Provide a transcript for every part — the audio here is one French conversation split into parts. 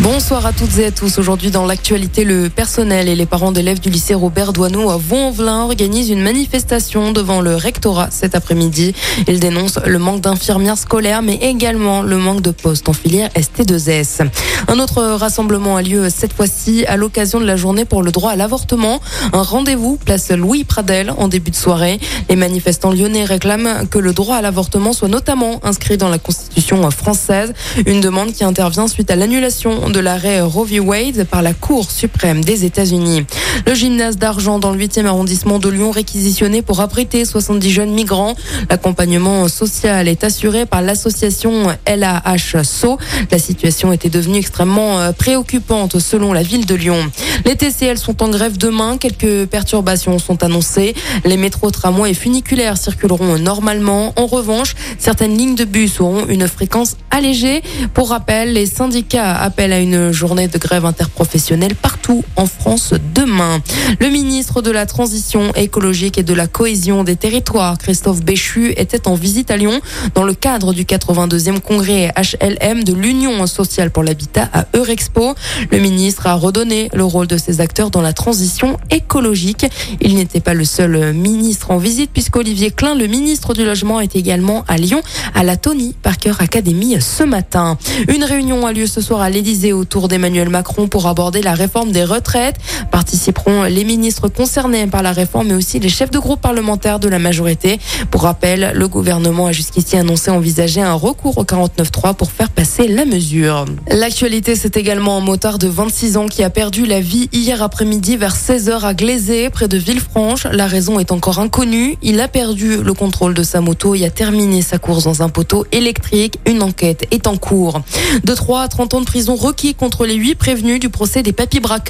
Bonsoir à toutes et à tous. Aujourd'hui, dans l'actualité, le personnel et les parents d'élèves du lycée Robert Doisneau à Vaux-en-Velin organisent une manifestation devant le rectorat cet après-midi. Ils dénoncent le manque d'infirmières scolaires, mais également le manque de postes en filière ST2S. Un autre rassemblement a lieu cette fois-ci à l'occasion de la journée pour le droit à l'avortement. Un rendez-vous place Louis Pradel en début de soirée. Les manifestants lyonnais réclament que le droit à l'avortement soit notamment inscrit dans la Constitution française. Une demande qui intervient suite à l'annulation de l'arrêt Roe v. Wade par la Cour suprême des États-Unis. Le gymnase d'argent dans le 8e arrondissement de Lyon réquisitionné pour abriter 70 jeunes migrants. L'accompagnement social est assuré par l'association LAH-SO. La situation était devenue extrêmement euh, préoccupante selon la ville de Lyon. Les TCL sont en grève demain. Quelques perturbations sont annoncées. Les métros, tramways et funiculaires circuleront normalement. En revanche, certaines lignes de bus auront une fréquence allégée. Pour rappel, les syndicats appellent à une journée de grève interprofessionnelle en France demain. Le ministre de la Transition écologique et de la cohésion des territoires, Christophe Béchu, était en visite à Lyon dans le cadre du 82e congrès HLM de l'Union sociale pour l'habitat à Eurexpo. Le ministre a redonné le rôle de ces acteurs dans la transition écologique. Il n'était pas le seul ministre en visite puisqu'Olivier Klein, le ministre du Logement, est également à Lyon à la Tony Parker Academy ce matin. Une réunion a lieu ce soir à l'Élysée autour d'Emmanuel Macron pour aborder la réforme des retraites. Participeront les ministres concernés par la réforme, mais aussi les chefs de groupe parlementaires de la majorité. Pour rappel, le gouvernement a jusqu'ici annoncé envisager un recours au 49.3 pour faire passer la mesure. L'actualité, c'est également un motard de 26 ans qui a perdu la vie hier après-midi vers 16h à Glazé, près de Villefranche. La raison est encore inconnue. Il a perdu le contrôle de sa moto et a terminé sa course dans un poteau électrique. Une enquête est en cours. De 3 à 30 ans de prison requis contre les huit prévenus du procès des papis braqueurs.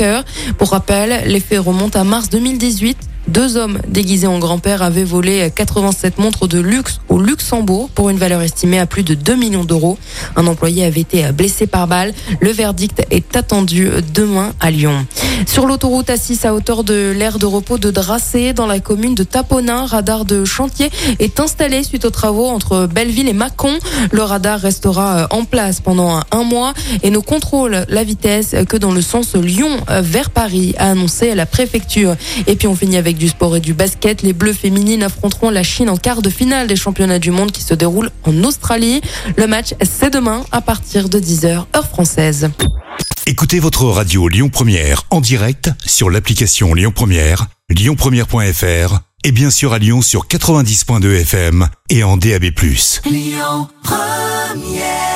Pour rappel, les faits remontent à mars 2018. Deux hommes déguisés en grand-père avaient volé 87 montres de luxe au Luxembourg pour une valeur estimée à plus de 2 millions d'euros. Un employé avait été blessé par balle. Le verdict est attendu demain à Lyon. Sur l'autoroute A6 à hauteur de l'aire de repos de Dracé, dans la commune de Taponin, radar de chantier est installé suite aux travaux entre Belleville et Mâcon. Le radar restera en place pendant un mois et ne contrôle la vitesse que dans le sens Lyon vers Paris, a annoncé la préfecture. Et puis on finit avec du sport et du basket, les Bleus féminines affronteront la Chine en quart de finale des championnats du monde qui se déroulent en Australie. Le match, c'est demain à partir de 10h, heure française. Écoutez votre radio Lyon Première en direct sur l'application Lyon Première, lyonpremière.fr et bien sûr à Lyon sur 90.2 FM et en DAB+. Lyon Première